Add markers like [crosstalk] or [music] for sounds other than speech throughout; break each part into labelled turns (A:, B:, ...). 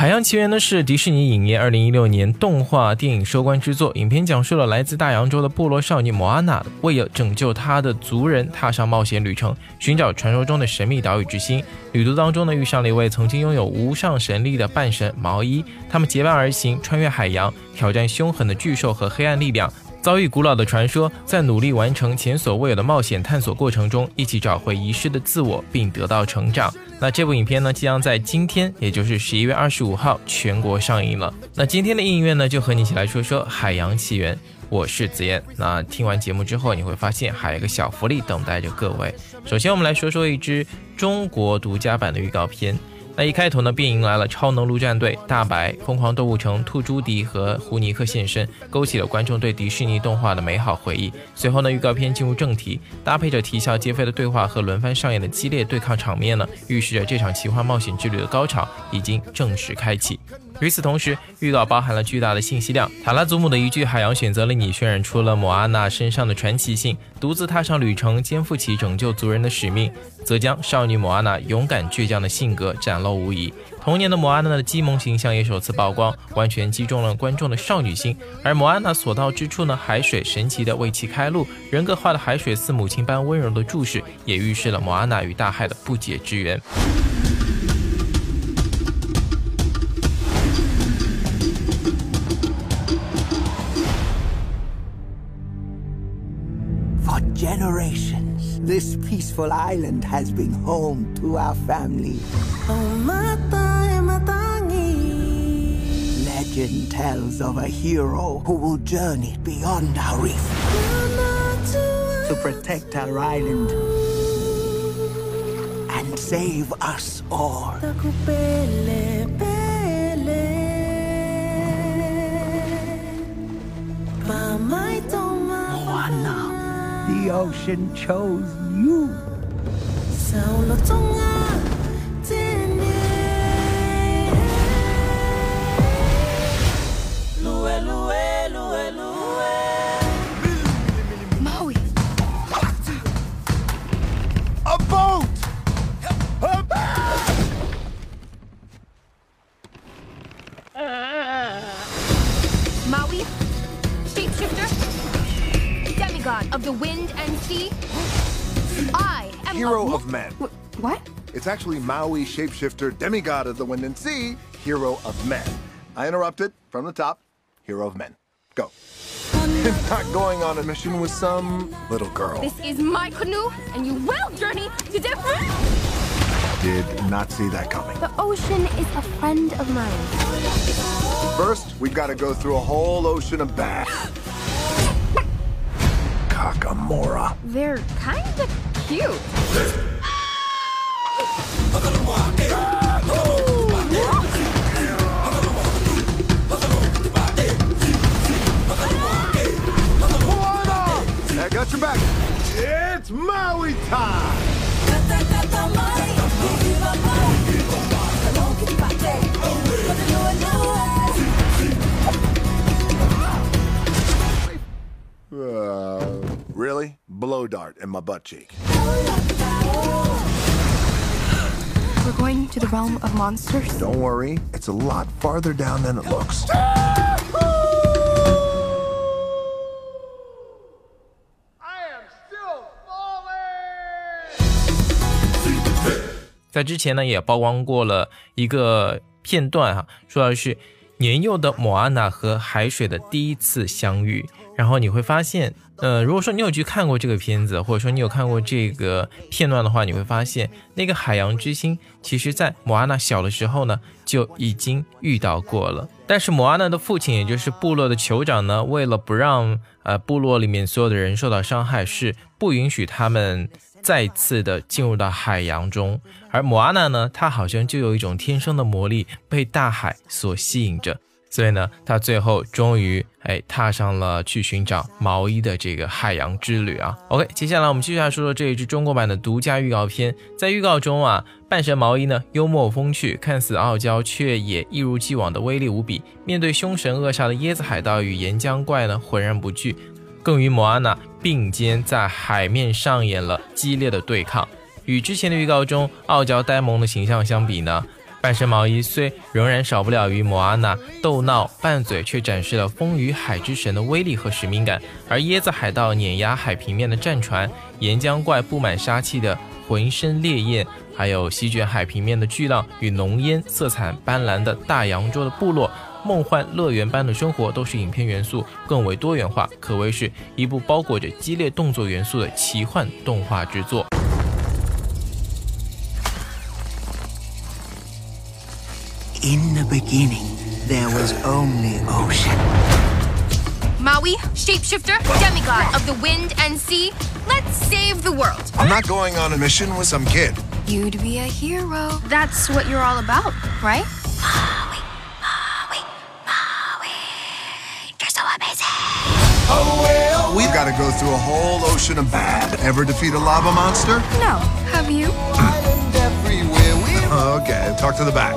A: 海洋奇缘呢是迪士尼影业二零一六年动画电影收官之作。影片讲述了来自大洋洲的部落少女莫阿娜，为了拯救她的族人，踏上冒险旅程，寻找传说中的神秘岛屿之心。旅途当中呢，遇上了一位曾经拥有无上神力的半神毛伊，他们结伴而行，穿越海洋，挑战凶狠的巨兽和黑暗力量。遭遇古老的传说，在努力完成前所未有的冒险探索过程中，一起找回遗失的自我，并得到成长。那这部影片呢，即将在今天，也就是十一月二十五号全国上映了。那今天的音乐呢，就和你一起来说说《海洋奇缘》。我是子燕。那听完节目之后，你会发现还有一个小福利等待着各位。首先，我们来说说一支中国独家版的预告片。那一开头呢，便迎来了超能陆战队、大白、疯狂动物城、兔朱迪和胡尼克现身，勾起了观众对迪士尼动画的美好回忆。随后呢，预告片进入正题，搭配着啼笑皆非的对话和轮番上演的激烈对抗场面呢，预示着这场奇幻冒险之旅的高潮已经正式开启。与此同时，预告包含了巨大的信息量。塔拉祖母的一句“海洋选择了你”，渲染出了莫阿娜身上的传奇性。独自踏上旅程，肩负起拯救族人的使命，则将少女莫阿娜勇敢倔强的性格展露无遗。童年的莫阿娜的基萌形象也首次曝光，完全击中了观众的少女心。而莫阿娜所到之处呢，海水神奇的为其开路，人格化的海水似母亲般温柔的注视，也预示了莫阿娜与大海的不解之缘。
B: Generations, this peaceful island has been home to our family. Legend tells of a hero who will journey beyond our reef to protect our island and save us all. The ocean chose you.
C: Hero of men.
D: Wh- what?
C: It's actually Maui, shapeshifter, demigod of the wind and sea, hero of men. I interrupted from the top. Hero of men. Go. I'm [laughs] not going on a mission with some little girl.
D: This is my canoe, and you will journey to different.
C: Did not see that coming.
D: The ocean is a friend of mine.
C: First, we've got to go through a whole ocean of bad. [gasps] Kakamora.
D: They're kind of cute.
C: I got your back. It's Maui time! Dart in my butt cheek.
D: We're going to the realm of monsters.
C: Don't worry, it's a lot farther down than it looks.
A: I 在之前呢，也曝光过了一个片段哈、啊说的是年幼的莫阿娜和海水的第一次相遇。然后你会发现，呃，如果说你有去看过这个片子，或者说你有看过这个片段的话，你会发现那个海洋之心，其实在莫阿娜小的时候呢就已经遇到过了。但是莫阿娜的父亲，也就是部落的酋长呢，为了不让呃部落里面所有的人受到伤害，是不允许他们再次的进入到海洋中。而莫阿娜呢，她好像就有一种天生的魔力，被大海所吸引着。所以呢，她最后终于哎踏上了去寻找毛衣的这个海洋之旅啊。OK，接下来我们继续来说说这一支中国版的独家预告片。在预告中啊，半神毛衣呢幽默风趣，看似傲娇，却也一如既往的威力无比。面对凶神恶煞的椰子海盗与岩浆怪呢，浑然不惧，更与莫阿娜并肩在海面上演了激烈的对抗。与之前的预告中傲娇呆萌的形象相比呢，半身毛衣虽仍然少不了与莫阿娜斗闹拌嘴，却展示了风与海之神的威力和使命感。而椰子海盗碾压海平面的战船，岩浆怪布满杀气的浑身烈焰，还有席卷海平面的巨浪与浓烟色彩斑斓的大洋洲的部落。梦幻乐园般的生活，都是影片元素更为多元化，可谓是一部包裹着激烈动作元素的奇幻动画之作。
B: In the beginning, there was only ocean.
D: Maui, shapeshifter, demigod of the wind and sea, let's save the world.
C: I'm not going on a mission with some kid.
D: You'd be a hero. That's what you're all about, right? Maui, Maui, Maui, you're so amazing.
C: We've got to go through a whole ocean of bad. Ever defeat a lava monster?
D: No. Have you? [laughs]
C: Okay, talk to the back.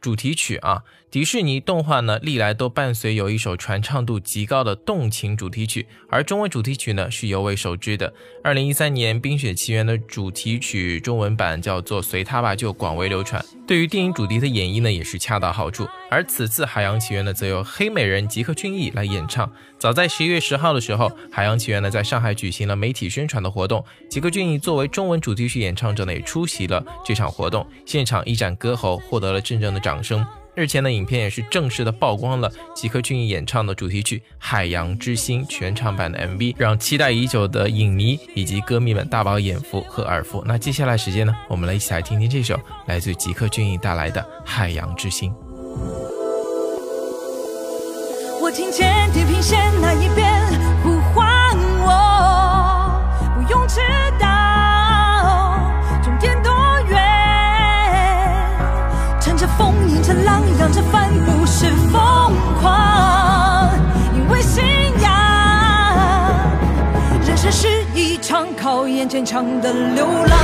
A: 主题曲啊。迪士尼动画呢，历来都伴随有一首传唱度极高的动情主题曲，而中文主题曲呢是尤为熟知的。二零一三年《冰雪奇缘》的主题曲中文版叫做《随它吧》，就广为流传。对于电影主题的演绎呢，也是恰到好处。而此次《海洋奇缘》呢，则由黑美人吉克隽逸来演唱。早在十一月十号的时候，《海洋奇缘》呢在上海举行了媒体宣传的活动，吉克隽逸作为中文主题曲演唱者呢，也出席了这场活动，现场一展歌喉，获得了阵阵的掌声。日前的影片也是正式的曝光了吉克隽逸演唱的主题曲《海洋之心》全场版的 MV，让期待已久的影迷以及歌迷们大饱眼福和耳福。那接下来时间呢，我们来一起来听听这首来自吉克隽逸带来的《海洋之心》。
E: 我听见地平线那一边呼唤我，不用知道终点多远，乘着风，迎着浪，扬着帆，不是疯狂，因为信仰。人生是一场考验坚强的流浪。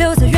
E: 留在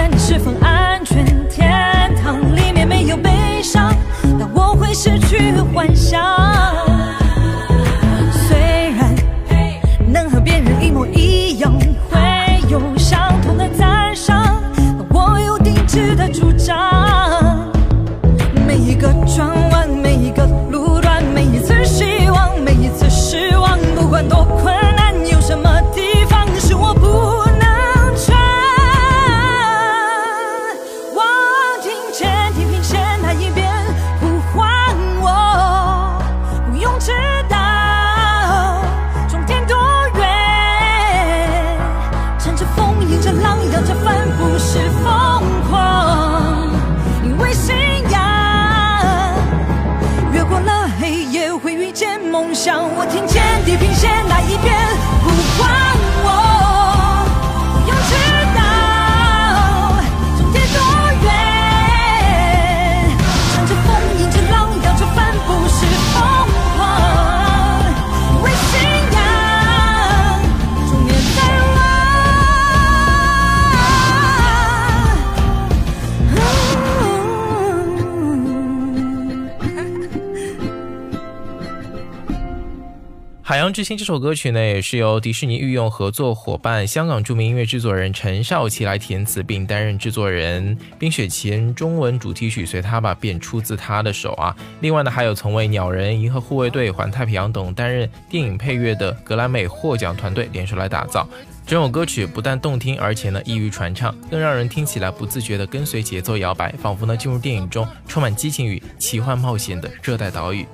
E: 我听见地平线那一边呼唤。
A: 海洋之心》这首歌曲呢，也是由迪士尼御用合作伙伴香港著名音乐制作人陈少琪来填词并担任制作人。《冰雪奇缘》中文主题曲随他吧便出自他的手啊。另外呢，还有曾为鸟人、银河护卫队、环太平洋等担任电影配乐的格莱美获奖团队联手来打造。整首歌曲不但动听，而且呢易于传唱，更让人听起来不自觉地跟随节奏摇摆，仿佛呢进入电影中充满激情与奇幻冒险的热带岛屿。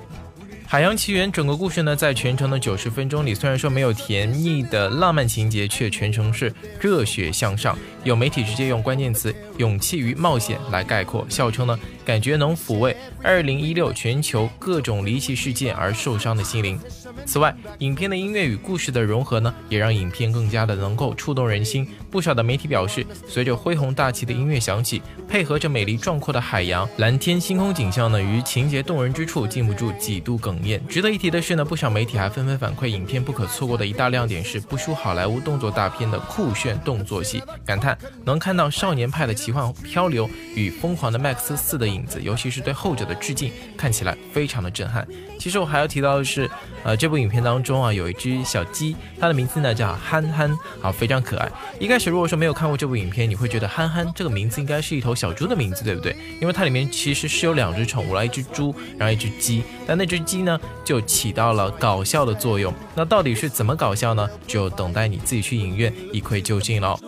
A: 海洋奇缘整个故事呢，在全程的九十分钟里，虽然说没有甜蜜的浪漫情节，却全程是热血向上。有媒体直接用关键词“勇气与冒险”来概括，笑称呢，感觉能抚慰二零一六全球各种离奇事件而受伤的心灵。此外，影片的音乐与故事的融合呢，也让影片更加的能够触动人心。不少的媒体表示，随着恢宏大气的音乐响起，配合着美丽壮阔的海洋、蓝天、星空景象呢，于情节动人之处，禁不住几度哽咽。值得一提的是呢，不少媒体还纷纷反馈，影片不可错过的一大亮点是不输好莱坞动作大片的酷炫动作戏，感叹能看到少年派的奇幻漂流与疯狂的麦克斯四的影子，尤其是对后者的致敬，看起来非常的震撼。其实我还要提到的是，呃，这部影片当中啊，有一只小鸡，它的名字呢叫憨憨，好，非常可爱。一开始如果说没有看过这部影片，你会觉得憨憨这个名字应该是一头小猪的名字，对不对？因为它里面其实是有两只宠物，来一只猪，然后一只鸡，但那只鸡呢就起到了搞笑的作用。那到底是怎么搞笑呢？就等待你自己去影院一窥究竟了。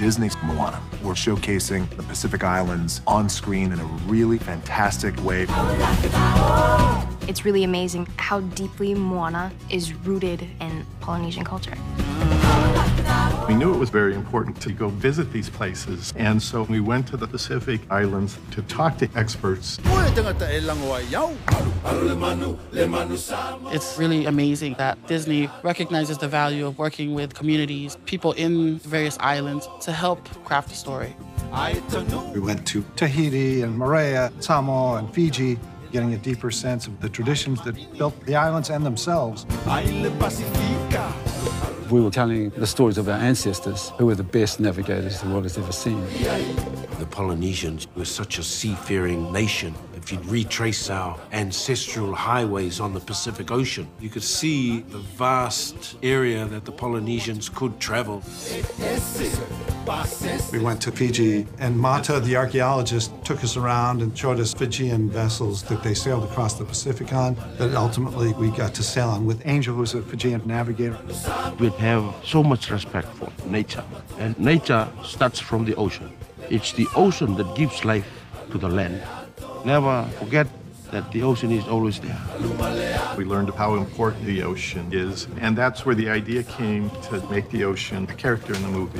C: Disney's Moana. We're showcasing the Pacific Islands on screen in a really fantastic way.
D: It's really amazing how deeply Moana is rooted in Polynesian culture.
F: We knew it was very important to go visit these places, and so we went to the Pacific Islands to talk to experts.
G: It's really amazing that Disney recognizes the value of working with communities, people in various islands, to help craft a story.
H: We went to Tahiti and Moorea, Samoa, and Fiji, getting a deeper sense of the traditions that built the islands and themselves
I: we were telling the stories of our ancestors, who were the best navigators the world has ever seen.
J: The Polynesians were such a seafaring nation. If you'd retrace our ancestral highways on the Pacific Ocean, you could see the vast area that the Polynesians could travel.
H: We went to Fiji, and Mata, the archaeologist, took us around and showed us Fijian vessels that they sailed across the Pacific on, that ultimately we got to sail on with Angel, who's a Fijian navigator.
J: We have so much respect for nature, and nature starts from the ocean. It's the ocean that gives life to the land. Never forget that the ocean is always there.
F: We learned how important the ocean is, and that's where the idea came to make the ocean a character in the movie.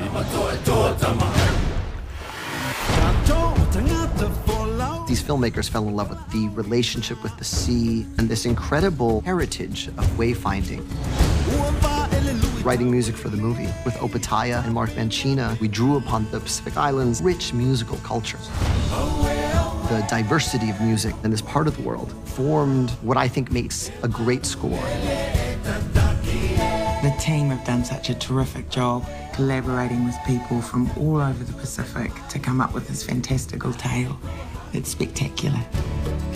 K: These filmmakers fell in love with the relationship with the sea and this incredible heritage of wayfinding. Writing music for the movie with Opataya and Mark Mancina, we drew upon the Pacific Islands' rich musical culture the diversity of music in this part of the world formed what I think makes a great score.
L: The team have done such a terrific job collaborating with people from all over the Pacific to come up with this fantastical tale. It's spectacular.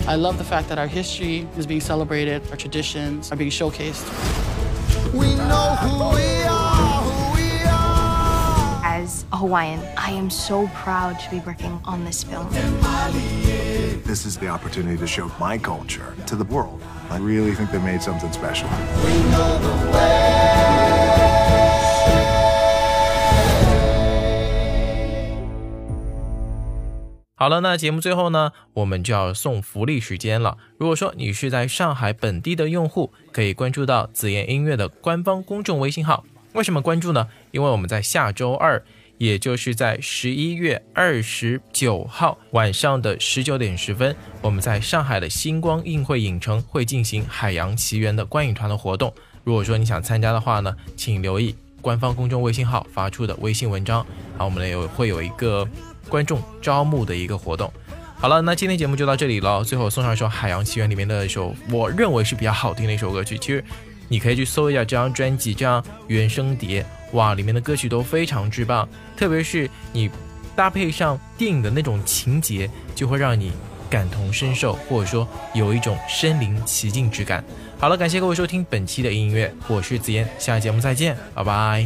G: I love the fact that our history is being celebrated, our traditions are being showcased. We know who we
D: as a Hawaiian, I am so proud to be working on this film.
C: This is the opportunity to show my culture to the world. I really think they made something special.
A: 好了，那节目最后呢，我们就要送福利时间了。如果说你是在上海本地的用户，可以关注到紫妍音乐的官方公众微信号。 为什么关注呢？因为我们在下周二，也就是在十一月二十九号晚上的十九点十分，我们在上海的星光映会影城会进行《海洋奇缘》的观影团的活动。如果说你想参加的话呢，请留意官方公众微信号发出的微信文章，好，我们有会有一个观众招募的一个活动。好了，那今天节目就到这里了。最后送上一首《海洋奇缘》里面的一首我认为是比较好听的一首歌曲，其实。你可以去搜一下这张专辑，这张原声碟，哇，里面的歌曲都非常之棒，特别是你搭配上电影的那种情节，就会让你感同身受，或者说有一种身临其境之感。好了，感谢各位收听本期的音乐，我是子嫣，下期节目再见，拜拜。